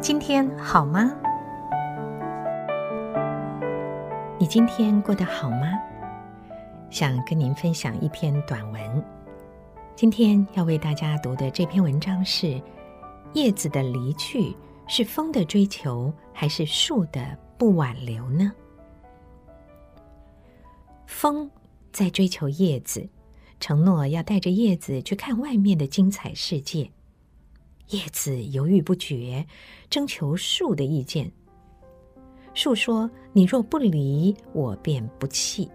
今天好吗？你今天过得好吗？想跟您分享一篇短文。今天要为大家读的这篇文章是：叶子的离去是风的追求，还是树的不挽留呢？风在追求叶子，承诺要带着叶子去看外面的精彩世界。叶子犹豫不决，征求树的意见。树说：“你若不离，我便不弃。”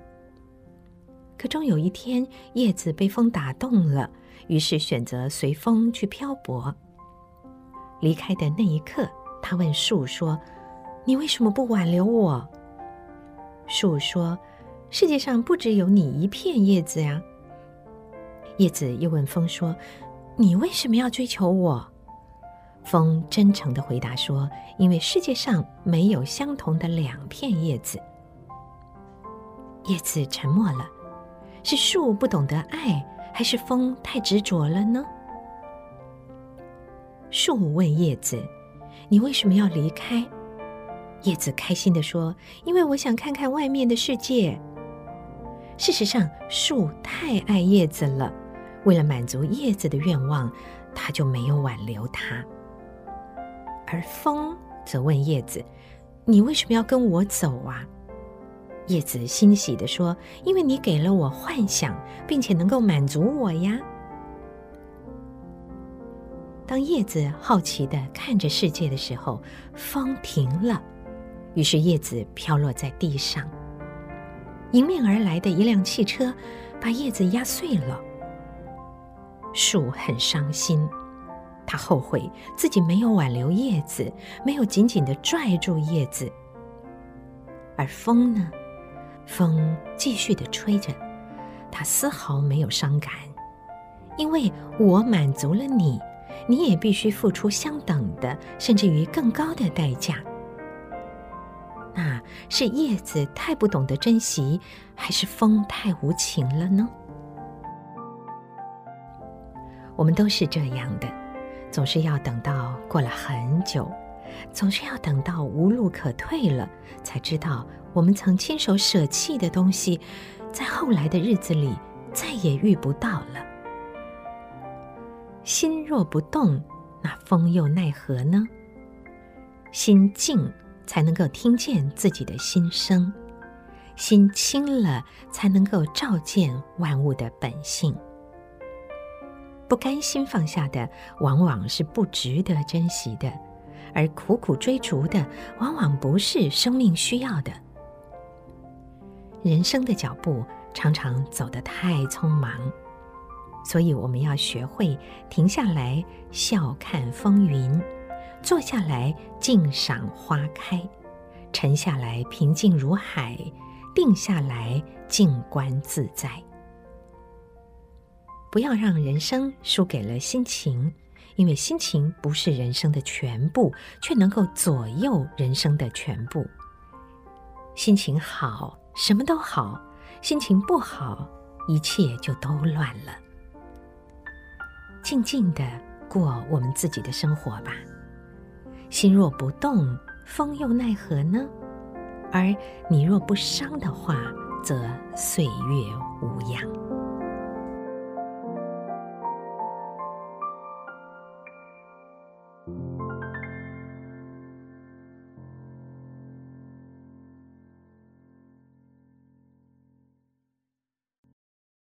可终有一天，叶子被风打动了，于是选择随风去漂泊。离开的那一刻，他问树说：“你为什么不挽留我？”树说：“世界上不只有你一片叶子呀。”叶子又问风说：“你为什么要追求我？”风真诚的回答说：“因为世界上没有相同的两片叶子。”叶子沉默了。是树不懂得爱，还是风太执着了呢？树问叶子：“你为什么要离开？”叶子开心的说：“因为我想看看外面的世界。”事实上，树太爱叶子了，为了满足叶子的愿望，他就没有挽留它。而风则问叶子：“你为什么要跟我走啊？”叶子欣喜地说：“因为你给了我幻想，并且能够满足我呀。”当叶子好奇的看着世界的时候，风停了，于是叶子飘落在地上。迎面而来的一辆汽车把叶子压碎了。树很伤心，他后悔自己没有挽留叶子，没有紧紧的拽住叶子。而风呢？风继续的吹着，他丝毫没有伤感，因为我满足了你，你也必须付出相等的，甚至于更高的代价。那是叶子太不懂得珍惜，还是风太无情了呢？我们都是这样的，总是要等到过了很久。总是要等到无路可退了，才知道我们曾亲手舍弃的东西，在后来的日子里再也遇不到了。心若不动，那风又奈何呢？心静才能够听见自己的心声，心清了才能够照见万物的本性。不甘心放下的，往往是不值得珍惜的。而苦苦追逐的，往往不是生命需要的。人生的脚步常常走得太匆忙，所以我们要学会停下来笑看风云，坐下来静赏花开，沉下来平静如海，定下来静观自在。不要让人生输给了心情。因为心情不是人生的全部，却能够左右人生的全部。心情好，什么都好；心情不好，一切就都乱了。静静的过我们自己的生活吧。心若不动，风又奈何呢？而你若不伤的话，则岁月无恙。